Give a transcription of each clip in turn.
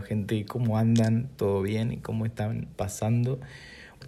gente, ¿cómo andan? ¿Todo bien? ¿Cómo están pasando?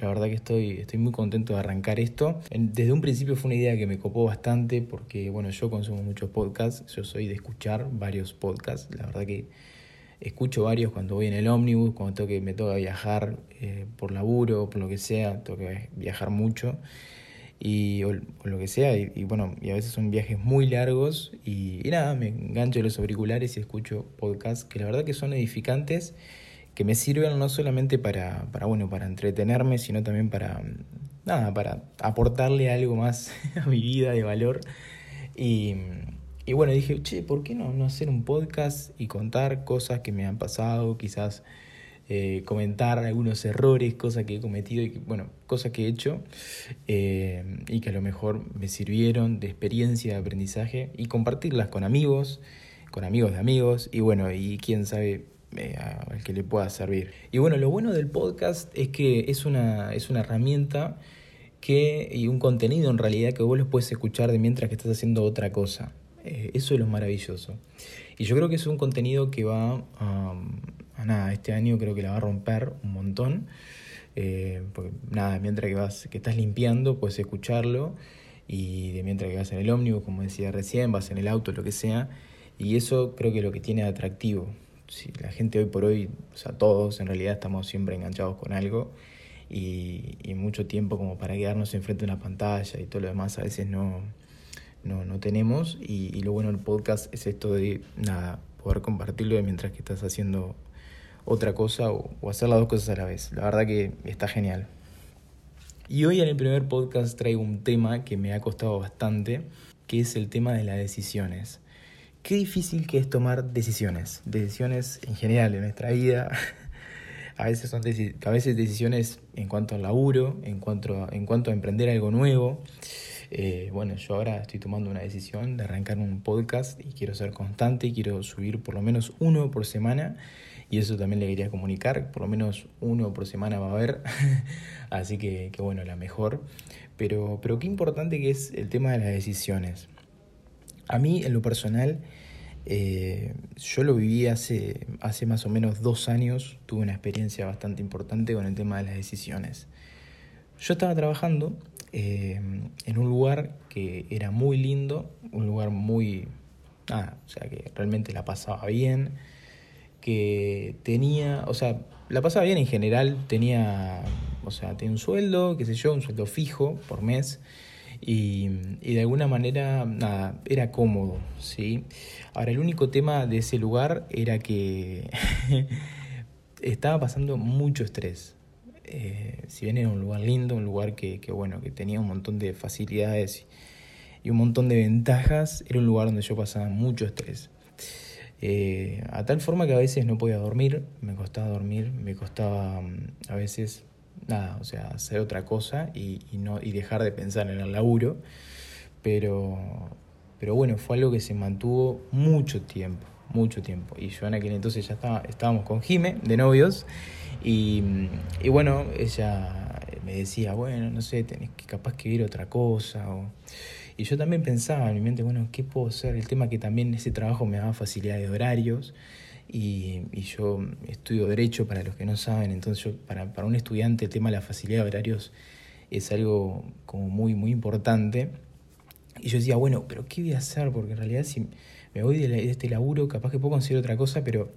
La verdad que estoy, estoy muy contento de arrancar esto. Desde un principio fue una idea que me copó bastante porque, bueno, yo consumo muchos podcasts, yo soy de escuchar varios podcasts, la verdad que escucho varios cuando voy en el ómnibus, cuando tengo que, me toca viajar eh, por laburo, por lo que sea, tengo que viajar mucho y, o, lo que sea, y, bueno, y a veces son viajes muy largos y, nada, me engancho los auriculares y escucho podcasts que la verdad que son edificantes, que me sirven no solamente para, para, bueno, para entretenerme, sino también para, nada, para aportarle algo más a mi vida de valor. Y, y bueno, dije, che, ¿por qué no, no hacer un podcast y contar cosas que me han pasado, quizás eh, comentar algunos errores, cosas que he cometido y bueno, cosas que he hecho eh, y que a lo mejor me sirvieron de experiencia, de aprendizaje y compartirlas con amigos, con amigos de amigos y bueno, y quién sabe eh, al que le pueda servir. Y bueno, lo bueno del podcast es que es una, es una herramienta que, y un contenido en realidad que vos los puedes escuchar de mientras que estás haciendo otra cosa. eso es lo maravilloso. Y yo creo que es un contenido que va a nada, este año creo que la va a romper un montón. Eh, porque nada, mientras que vas, que estás limpiando, puedes escucharlo. Y de mientras que vas en el ómnibus, como decía recién, vas en el auto, lo que sea. Y eso creo que es lo que tiene atractivo. Si la gente hoy por hoy, o sea, todos en realidad estamos siempre enganchados con algo. Y, mucho tiempo como para quedarnos enfrente de una pantalla y todo lo demás a veces no, no, no tenemos. Y, y lo bueno del podcast es esto de nada, poder compartirlo mientras que estás haciendo otra cosa o, hacer las dos cosas a la vez. La verdad que está genial. Y hoy en el primer podcast traigo un tema que me ha costado bastante, que es el tema de las decisiones. Qué difícil que es tomar decisiones, decisiones en general en nuestra vida. a veces son a veces decisiones en cuanto al laburo, en cuanto, en cuanto a emprender algo nuevo. Eh, bueno, yo ahora estoy tomando una decisión de arrancar un podcast y quiero ser constante y quiero subir por lo menos uno por semana y eso también le quería comunicar, por lo menos uno por semana va a haber, así que, que, bueno, la mejor. Pero, pero qué importante que es el tema de las decisiones. A mí, en lo personal, eh, yo lo viví hace, hace más o menos dos años, tuve una experiencia bastante importante con el tema de las decisiones. Yo estaba trabajando eh, en un lugar que era muy lindo, un lugar muy... Ah, o sea, que realmente la pasaba bien, que tenía, o sea, la pasaba bien en general, tenía, o sea, tenía un sueldo, qué sé yo, un sueldo fijo por mes. Y, y, de alguna manera, nada, era cómodo, ¿sí? Ahora, el único tema de ese lugar era que estaba pasando mucho estrés. Eh, si bien era un lugar lindo, un lugar que, que, bueno, que tenía un montón de facilidades y un montón de ventajas, era un lugar donde yo pasaba mucho estrés. Eh, a tal forma que a veces no podía dormir, me costaba dormir, me costaba mm, a veces nada, o sea, hacer otra cosa y, no, y dejar de pensar en el laburo. Pero, pero bueno, fue algo que se mantuvo mucho tiempo, mucho tiempo. Y yo en aquel entonces ya estaba, estábamos con Jime, de novios, y, y bueno, ella me decía, bueno, no sé, tenés que capaz que ir otra cosa. O, y yo también pensaba en mi mente, bueno, ¿qué puedo hacer? El tema que también ese trabajo me daba facilidad de horarios y, y yo estudio derecho para los que no saben, entonces yo, para, para un estudiante el tema de la facilidad de horarios es algo como muy, muy importante. Y yo decía, bueno, pero ¿qué voy a hacer? Porque en realidad si me voy de, este laburo, capaz que puedo conseguir otra cosa, pero,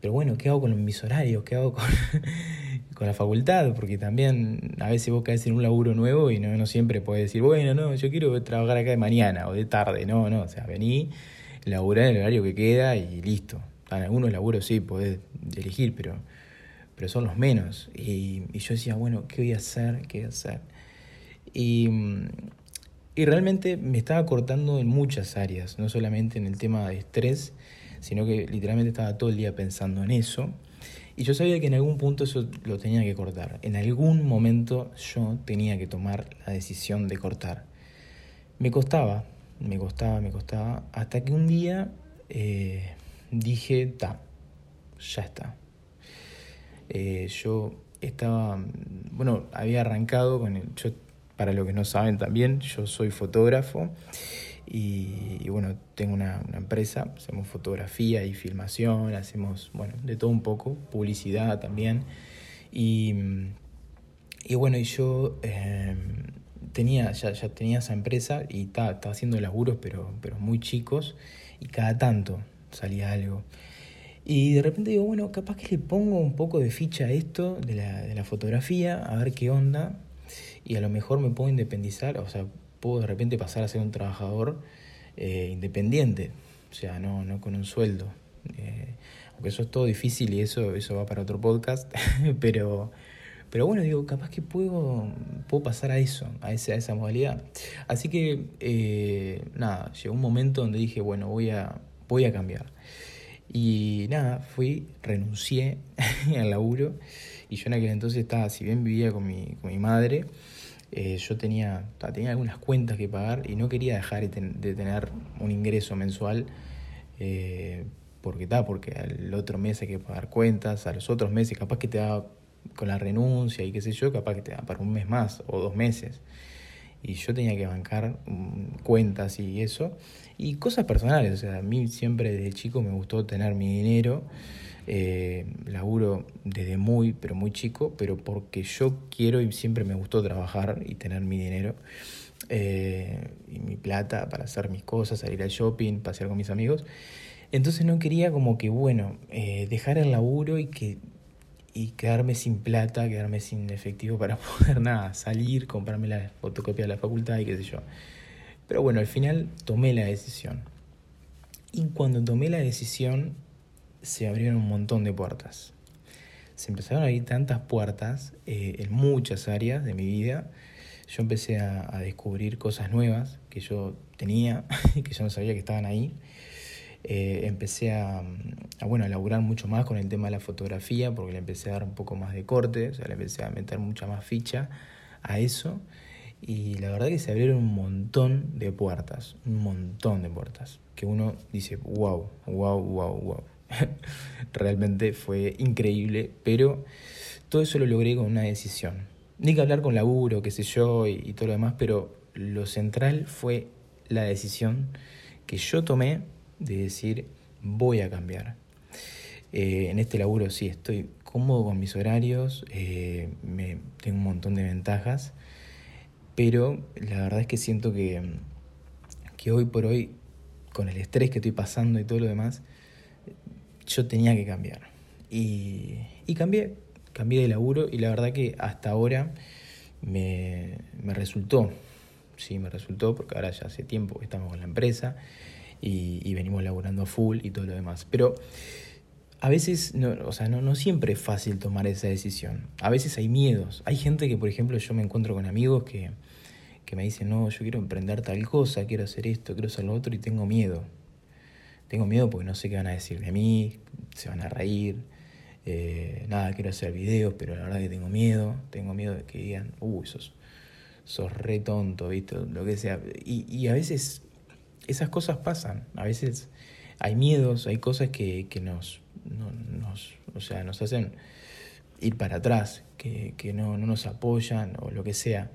pero bueno, ¿qué hago con mis horarios? ¿Qué hago con, con la facultad, porque también a veces vos caes en un laburo nuevo y no, no siempre puedes decir, bueno, no, yo quiero trabajar acá de mañana o de tarde, no, no, o sea, vení, laburar el horario que queda y listo. En algunos laburos sí podés elegir, pero, pero son los menos. Y, y yo decía, bueno, ¿qué voy a hacer? ¿Qué voy a hacer? Y, y realmente me estaba cortando en muchas áreas, no solamente en el tema de estrés, sino que literalmente estaba todo el día pensando en eso. Y yo sabía que en algún punto eso lo tenía que cortar. En algún momento yo tenía que tomar la decisión de cortar. Me costaba, me costaba, me costaba, hasta que un día eh, dije, ta, ya está. Eh, yo estaba, bueno, había arrancado con el, para los que no saben también, yo soy fotógrafo Y, bueno, tengo una, empresa, hacemos fotografía y filmación, hacemos, bueno, de todo un poco, publicidad también. Y, y bueno, y yo em, tenía, ya, ya, tenía esa empresa y estaba, haciendo laburos, pero, pero muy chicos, y cada tanto salía algo. Y de repente digo, bueno, capaz que le pongo un poco de ficha a esto de la, de la fotografía, a ver qué onda, y a lo mejor me puedo independizar, o sea, puedo de repente pasar a ser un trabajador eh, independiente, o sea, no, no con un sueldo. Eh, aunque eso es todo difícil y eso, eso va para otro podcast, pero, pero bueno, digo, capaz que puedo, puedo pasar a eso, a, ese, a esa modalidad. Así que, eh, nada, llegó un momento donde dije, bueno, voy a, voy a cambiar. Y nada, fui, renuncié al laburo y yo en aquel entonces estaba, si bien vivía con mi, con mi madre, eh, yo tenía, tenía algunas cuentas que pagar y no quería dejar de tener un ingreso mensual eh, porque está, porque al otro mes hay que pagar cuentas, a los otros meses capaz que te da con la renuncia y qué sé yo, capaz que te da para un mes más o dos meses. Y yo tenía que bancar mm, cuentas y eso. Y cosas personales, o sea, a mí siempre desde chico me gustó tener mi dinero eh, laburo desde muy, pero muy chico, pero porque yo quiero y siempre me gustó trabajar y tener mi dinero eh, y mi plata para hacer mis cosas, salir al shopping, pasear con mis amigos. Entonces no quería como que, bueno, eh, dejar el laburo y que y quedarme sin plata, quedarme sin efectivo para poder nada, salir, comprarme la fotocopia de la facultad y qué sé yo. Pero bueno, al final tomé la decisión. Y cuando tomé la decisión, se abrieron un montón de puertas. Se empezaron a abrir tantas puertas eh, en muchas áreas de mi vida. Yo empecé a, descubrir cosas nuevas que yo tenía y que yo no sabía que estaban ahí. Eh, empecé a, bueno, a laburar mucho más con el tema de la fotografía porque le empecé a dar un poco más de corte, o sea, le empecé a meter mucha más ficha a eso. Y la verdad que se abrieron un montón de puertas, un montón de puertas, que uno dice, wow, wow, wow, wow. Realmente fue increíble, pero todo eso lo logré con una decisión. Ni que hablar con laburo, qué sé yo, y, todo lo demás, pero lo central fue la decisión que yo tomé de decir voy a cambiar. Eh, en este laburo sí estoy cómodo con mis horarios, eh, me, tengo un montón de ventajas, pero la verdad es que siento que, que hoy por hoy, con el estrés que estoy pasando y todo lo demás, yo tenía que cambiar. Y, y cambié, cambié de laburo y la verdad que hasta ahora me, me resultó, sí, me resultó porque ahora ya hace tiempo que estamos con la empresa y, y venimos laburando full y todo lo demás. Pero a veces, no, o sea, no, no siempre es fácil tomar esa decisión. A veces hay miedos. Hay gente que, por ejemplo, yo me encuentro con amigos que, que me dicen, no, yo quiero emprender tal cosa, quiero hacer esto, quiero hacer lo otro y tengo miedo. Tengo miedo porque no sé qué van a decir de mí, se van a reír. Eh, nada, quiero hacer videos, pero la verdad que tengo miedo. Tengo miedo de que digan, uy, sos, sos re tonto, ¿viste? Lo que sea. Y, y a veces esas cosas pasan. A veces hay miedos, hay cosas que, que nos, nos, o sea, nos hacen ir para atrás, que, que no, no nos apoyan o lo que sea.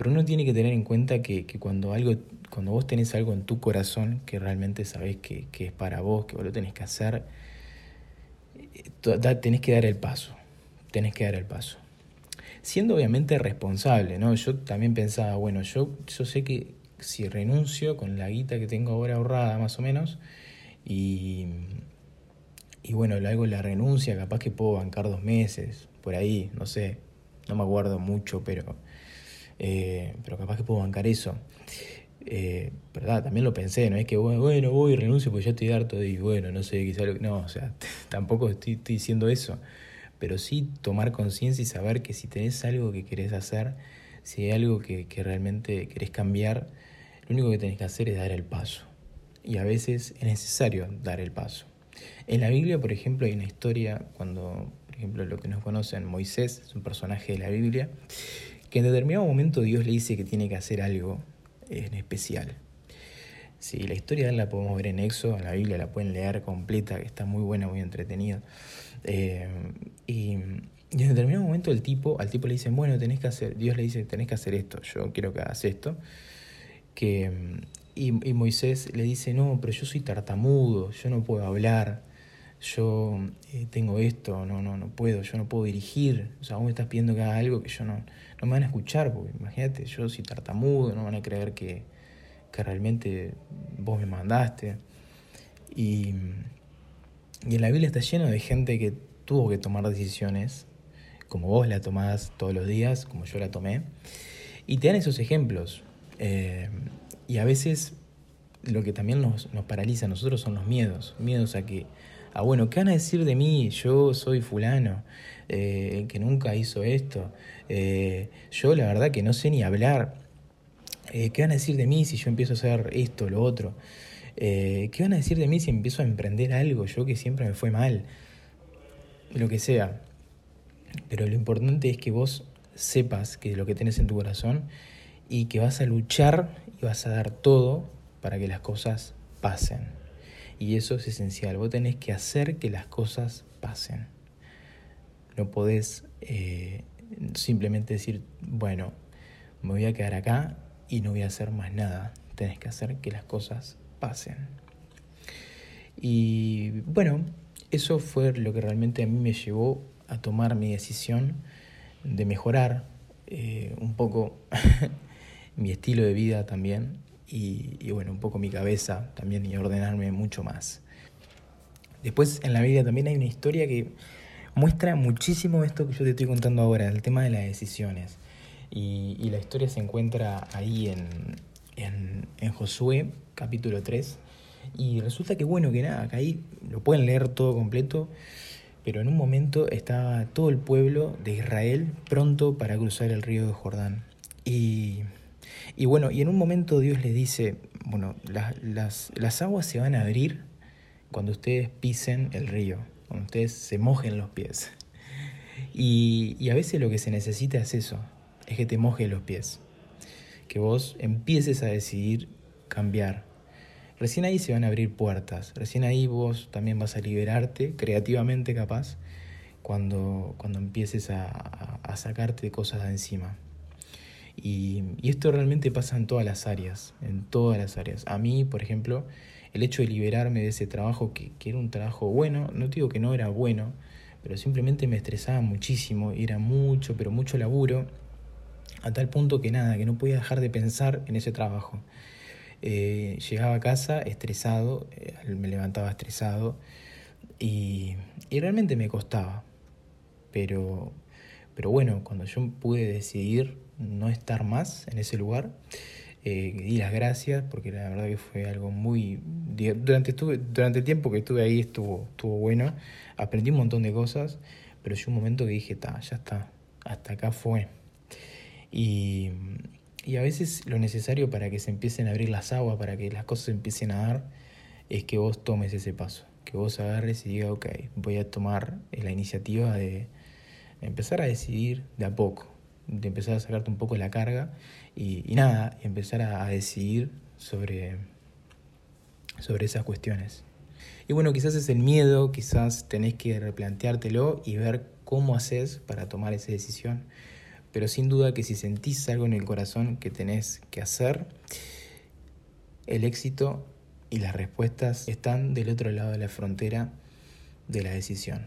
Pero uno tiene que tener en cuenta que, que, cuando algo, cuando vos tenés algo en tu corazón que realmente sabés que, que es para vos, que vos lo tenés que hacer, eh, tenés que dar el paso. Tenés que dar el paso. Siendo obviamente responsable, ¿no? Yo también pensaba, bueno, yo, yo sé que si renuncio con la guita que tengo ahora ahorrada más o menos, y, y bueno, le hago la renuncia, capaz que puedo bancar dos meses, por ahí, no sé, no me acuerdo mucho, pero eh, pero capaz que puedo bancar eso. Eh, ¿Verdad? También lo pensé, no es que bueno, voy y renuncio porque ya estoy harto y bueno, no sé, quizá No, o sea, tampoco estoy, diciendo eso. Pero sí tomar conciencia y saber que si tenés algo que querés hacer, si hay algo que, que realmente querés cambiar, lo único que tenés que hacer es dar el paso. Y a veces es necesario dar el paso. En la Biblia, por ejemplo, hay una historia cuando, por ejemplo, lo que nos conocen, Moisés es un personaje de la Biblia, que en determinado momento Dios le dice que tiene que hacer algo en especial. Sí, la historia la podemos ver en Éxodo, en la Biblia la pueden leer completa, que está muy buena, muy entretenida. Eh, y, en determinado momento el tipo, al tipo le dicen, bueno, tenés que hacer, Dios le dice, tenés que hacer esto, yo quiero que hagas esto. Que, y, Moisés le dice, no, pero yo soy tartamudo, yo no puedo hablar, yo eh, tengo esto, no, no, no puedo, yo no puedo dirigir, o sea, vos me estás pidiendo que haga algo que yo no, no me van a escuchar, porque imagínate, yo soy tartamudo, no van a creer que, que realmente vos me mandaste. Y, y en la Biblia está lleno de gente que tuvo que tomar decisiones, como vos la tomás todos los días, como yo la tomé, y te dan esos ejemplos. Eh, y a veces lo que también nos, nos paraliza a nosotros son los miedos, miedos a que, a bueno, ¿qué van a decir de mí? Yo soy fulano, eh, que nunca hizo esto, eh, yo la verdad que no sé ni hablar, ¿qué van a decir de mí si yo empiezo a hacer esto, lo otro? ¿Qué van a decir de mí si empiezo a emprender algo, yo que siempre me fue mal? Lo que sea. Pero lo importante es que vos sepas que lo que tenés en tu corazón y que vas a luchar y vas a dar todo para que las cosas pasen. Y eso es esencial. Vos tenés que hacer que las cosas pasen. No podés eh, simplemente decir, bueno, me voy a quedar acá y no voy a hacer más nada. Tenés que hacer que las cosas pasen. Y bueno, eso fue lo que realmente a mí me llevó a tomar mi decisión de mejorar eh, un poco mi estilo de vida también y, bueno, un poco mi cabeza también y ordenarme mucho más. Después en la vida también hay una historia que muestra muchísimo esto que yo te estoy contando ahora, el tema de las decisiones. Y, la historia se encuentra ahí en, en, en Josué, capítulo 3. Y resulta que bueno, que nada, que ahí lo pueden leer todo completo, pero en un momento estaba todo el pueblo de Israel pronto para cruzar el río de Jordán. Y, y bueno, y en un momento Dios le dice, bueno, las, las aguas se van a abrir cuando ustedes pisen el río, cuando ustedes se mojen los pies. Y, y a veces lo que se necesita es eso, es que te mojes los pies, que vos empieces a decidir cambiar, Recién ahí se van a abrir puertas, recién ahí vos también vas a liberarte, creativamente capaz, cuando, cuando empieces a, a, sacarte cosas de encima. Y, esto realmente pasa en todas las áreas, en todas las áreas. A mí, por ejemplo, el hecho de liberarme de ese trabajo, que, que era un trabajo bueno, no digo que no era bueno, pero simplemente me estresaba muchísimo, era mucho, pero mucho laburo, a tal punto que nada, que no podía dejar de pensar en ese trabajo. Eh, llegaba a casa estresado, eh, me levantaba estresado y, realmente me costaba. Pero, pero bueno, cuando yo pude decidir no estar más en ese lugar, eh, di las gracias porque la verdad que fue algo muy... Durante, estuve, durante el tiempo que estuve ahí estuvo, estuvo bueno, aprendí un montón de cosas, pero llegó un momento que dije, ya está, hasta acá fue. Y, y a veces lo necesario para que se empiecen a abrir las aguas, para que las cosas empiecen a dar, es que vos tomes ese paso, que vos agarres y digas, ok, voy a tomar la iniciativa de empezar a decidir de a poco, de empezar a sacarte un poco la carga y, nada, y empezar a, decidir sobre, sobre esas cuestiones. Y bueno, quizás es el miedo, quizás tenés que replanteártelo y ver cómo haces para tomar esa decisión pero sin duda que si sentís algo en el corazón que tenés que hacer, el éxito y las respuestas están del otro lado de la frontera de la decisión.